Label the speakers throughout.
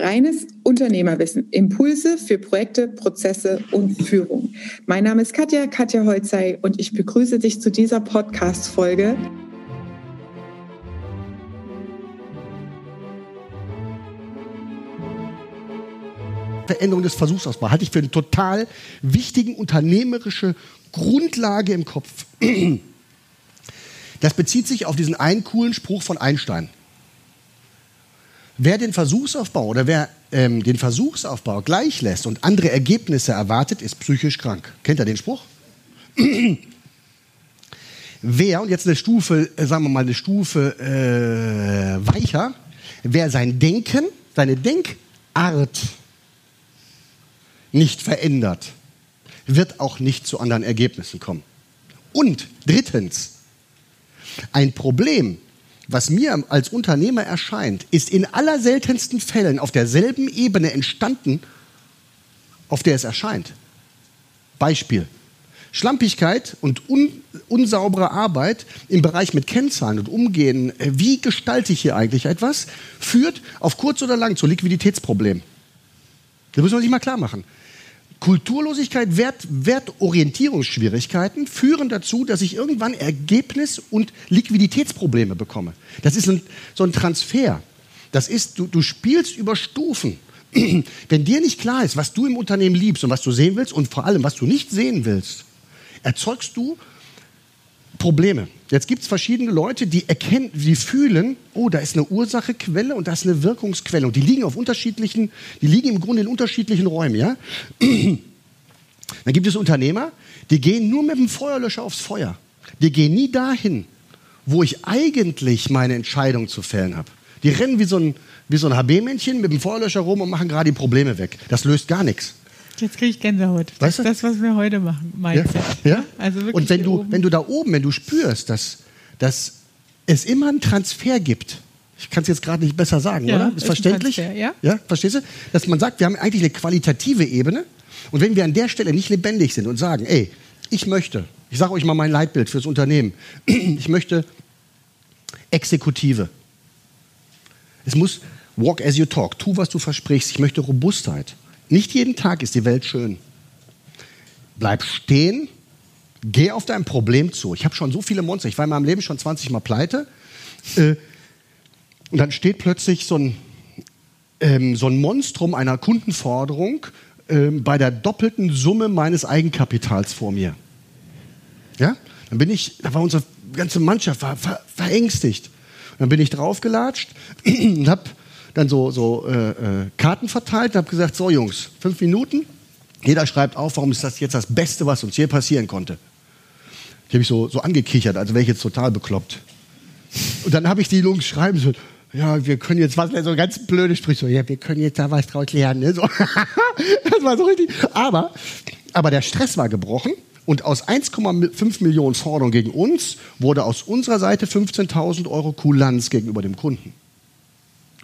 Speaker 1: Reines Unternehmerwissen, Impulse für Projekte, Prozesse und Führung. Mein Name ist Katja, Katja Holzei und ich begrüße dich zu dieser Podcast-Folge.
Speaker 2: Veränderung des Versuchsausbaus halte ich für eine total wichtige unternehmerische Grundlage im Kopf. Das bezieht sich auf diesen einen coolen Spruch von Einstein. Wer den Versuchsaufbau oder wer ähm, den Versuchsaufbau gleich lässt und andere Ergebnisse erwartet, ist psychisch krank. Kennt ihr den Spruch? wer, und jetzt eine Stufe, äh, sagen wir mal eine Stufe äh, weicher, wer sein Denken, seine Denkart nicht verändert, wird auch nicht zu anderen Ergebnissen kommen. Und drittens, ein Problem, was mir als Unternehmer erscheint, ist in allerseltensten Fällen auf derselben Ebene entstanden, auf der es erscheint. Beispiel. Schlampigkeit und un unsaubere Arbeit im Bereich mit Kennzahlen und Umgehen, äh, wie gestalte ich hier eigentlich etwas, führt auf kurz oder lang zu Liquiditätsproblemen. Das muss man sich mal klar machen. Kulturlosigkeit, Wert, Wertorientierungsschwierigkeiten führen dazu, dass ich irgendwann Ergebnis- und Liquiditätsprobleme bekomme. Das ist ein, so ein Transfer. Das ist, du, du spielst über Stufen. Wenn dir nicht klar ist, was du im Unternehmen liebst und was du sehen willst und vor allem, was du nicht sehen willst, erzeugst du Probleme. Jetzt gibt es verschiedene Leute, die erkennen, die fühlen, oh, da ist eine Ursachequelle und da ist eine Wirkungsquelle und die liegen auf unterschiedlichen, die liegen im Grunde in unterschiedlichen Räumen, ja. Dann gibt es Unternehmer, die gehen nur mit dem Feuerlöscher aufs Feuer. Die gehen nie dahin, wo ich eigentlich meine Entscheidung zu fällen habe. Die rennen wie so ein, wie so ein HB-Männchen mit dem Feuerlöscher rum und machen gerade die Probleme weg. Das löst gar nichts.
Speaker 3: Jetzt kriege ich Gänsehaut.
Speaker 2: Weißt
Speaker 3: du? Das, was wir heute machen,
Speaker 2: Mindset. Ja? ja? Also wirklich Und wenn du, wenn du da oben, wenn du spürst, dass, dass es immer einen Transfer gibt, ich kann es jetzt gerade nicht besser sagen, ja, oder? Ist, ist verständlich? Transfer, ja? ja, verstehst du? Dass man sagt, wir haben eigentlich eine qualitative Ebene und wenn wir an der Stelle nicht lebendig sind und sagen, ey, ich möchte, ich sage euch mal mein Leitbild fürs Unternehmen, ich möchte Exekutive. Es muss walk as you talk, tu, was du versprichst. Ich möchte Robustheit. Nicht jeden Tag ist die Welt schön. Bleib stehen, geh auf dein Problem zu. Ich habe schon so viele Monster. Ich war in meinem Leben schon 20 Mal pleite. Äh, und dann steht plötzlich so ein, ähm, so ein Monstrum einer Kundenforderung äh, bei der doppelten Summe meines Eigenkapitals vor mir. Ja? Dann bin ich, da war unsere ganze Mannschaft war ver, verängstigt. Und dann bin ich draufgelatscht und habe dann so, so äh, äh, Karten verteilt und habe gesagt, so Jungs, fünf Minuten, jeder schreibt auf, warum ist das jetzt das Beste, was uns je passieren konnte. Die habe ich so, so angekichert, also wäre ich jetzt total bekloppt. Und dann habe ich die Jungs schreiben so, ja, wir können jetzt was, so ganz blöde Sprich, so, ja, wir können jetzt da was draus lernen. Ne? So. das war so richtig. Aber, aber der Stress war gebrochen und aus 1,5 Millionen Forderungen gegen uns wurde aus unserer Seite 15.000 Euro Kulanz gegenüber dem Kunden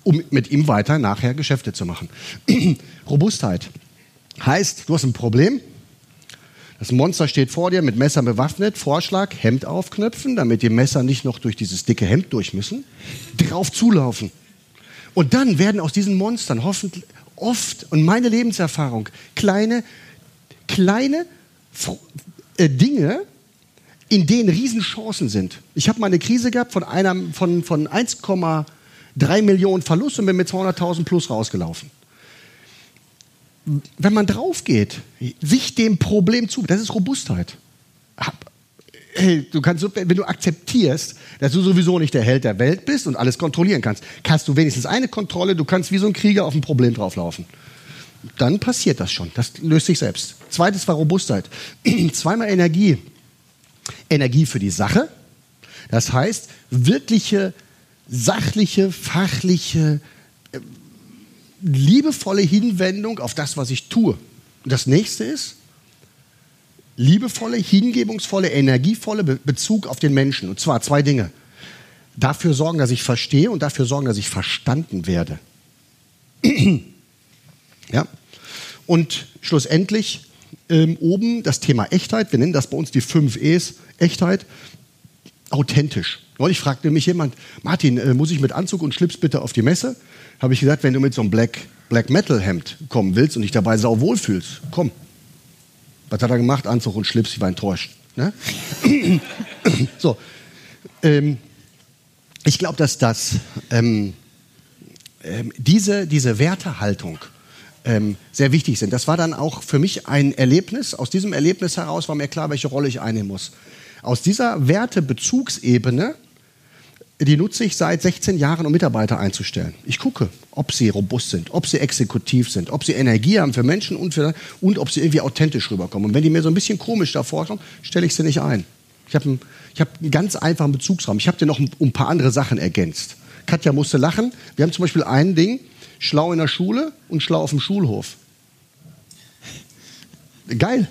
Speaker 2: um mit ihm weiter nachher Geschäfte zu machen. Robustheit heißt, du hast ein Problem, das Monster steht vor dir mit Messer bewaffnet, Vorschlag, Hemd aufknöpfen, damit die Messer nicht noch durch dieses dicke Hemd durch müssen, drauf zulaufen. Und dann werden aus diesen Monstern hoffentlich oft, und meine Lebenserfahrung, kleine, kleine äh, Dinge, in denen Riesenchancen sind. Ich habe mal eine Krise gehabt von, einer, von, von 1, 3 Millionen Verlust und bin mit 200.000 plus rausgelaufen. Wenn man drauf geht, sich dem Problem zu, das ist Robustheit. Hey, du kannst, wenn du akzeptierst, dass du sowieso nicht der Held der Welt bist und alles kontrollieren kannst, kannst du wenigstens eine Kontrolle, du kannst wie so ein Krieger auf ein Problem drauflaufen. Dann passiert das schon. Das löst sich selbst. Zweites war Robustheit. Zweimal Energie. Energie für die Sache. Das heißt, wirkliche sachliche, fachliche, äh, liebevolle Hinwendung auf das, was ich tue. Und das nächste ist liebevolle, hingebungsvolle, energievolle Bezug auf den Menschen. Und zwar zwei Dinge. Dafür sorgen, dass ich verstehe und dafür sorgen, dass ich verstanden werde. ja. Und schlussendlich ähm, oben das Thema Echtheit. Wir nennen das bei uns die fünf E's. Echtheit, authentisch. Neulich fragte mich jemand, Martin, äh, muss ich mit Anzug und Schlips bitte auf die Messe? Habe ich gesagt, wenn du mit so einem Black, Black Metal Hemd kommen willst und dich dabei sau wohl fühlst, komm. Was hat er gemacht? Anzug und Schlips, ich war enttäuscht. Ne? so. Ähm, ich glaube, dass das, ähm, ähm, diese, diese Wertehaltung ähm, sehr wichtig sind. Das war dann auch für mich ein Erlebnis. Aus diesem Erlebnis heraus war mir klar, welche Rolle ich einnehmen muss. Aus dieser Wertebezugsebene die nutze ich seit 16 Jahren, um Mitarbeiter einzustellen. Ich gucke, ob sie robust sind, ob sie exekutiv sind, ob sie Energie haben für Menschen und, für, und ob sie irgendwie authentisch rüberkommen. Und wenn die mir so ein bisschen komisch davor kommen, stelle ich sie nicht ein. Ich habe einen, hab einen ganz einfachen Bezugsraum. Ich habe dir noch ein, ein paar andere Sachen ergänzt. Katja musste lachen. Wir haben zum Beispiel ein Ding, schlau in der Schule und schlau auf dem Schulhof. Geil.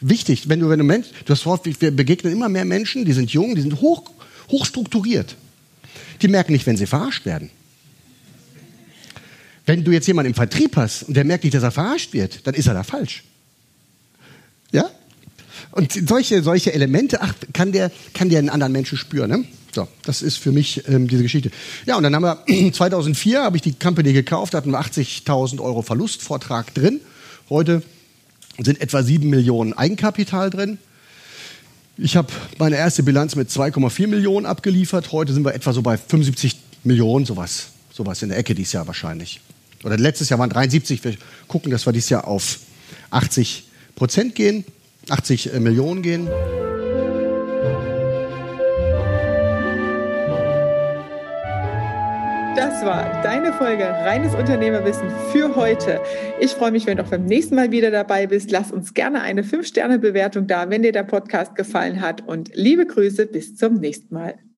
Speaker 2: Wichtig, wenn du, wenn du Mensch, du hast häufig, wir begegnen immer mehr Menschen, die sind jung, die sind hoch, hoch strukturiert. Die merken nicht, wenn sie verarscht werden. Wenn du jetzt jemanden im Vertrieb hast und der merkt nicht, dass er verarscht wird, dann ist er da falsch. Ja? Und solche, solche Elemente, ach, kann der, kann der einen anderen Menschen spüren. Ne? So, das ist für mich ähm, diese Geschichte. Ja, und dann haben wir 2004 habe ich die Company gekauft, hatten wir 80.000 Euro Verlustvortrag drin. Heute sind etwa 7 Millionen Eigenkapital drin. Ich habe meine erste Bilanz mit 2,4 Millionen abgeliefert. Heute sind wir etwa so bei 75 Millionen, sowas, sowas in der Ecke dieses Jahr wahrscheinlich. Oder letztes Jahr waren 73. Wir gucken, dass wir dieses Jahr auf 80 Prozent gehen, 80 äh, Millionen gehen.
Speaker 1: Das war deine Folge Reines Unternehmerwissen für heute. Ich freue mich, wenn du auch beim nächsten Mal wieder dabei bist. Lass uns gerne eine 5-Sterne-Bewertung da, wenn dir der Podcast gefallen hat. Und liebe Grüße, bis zum nächsten Mal.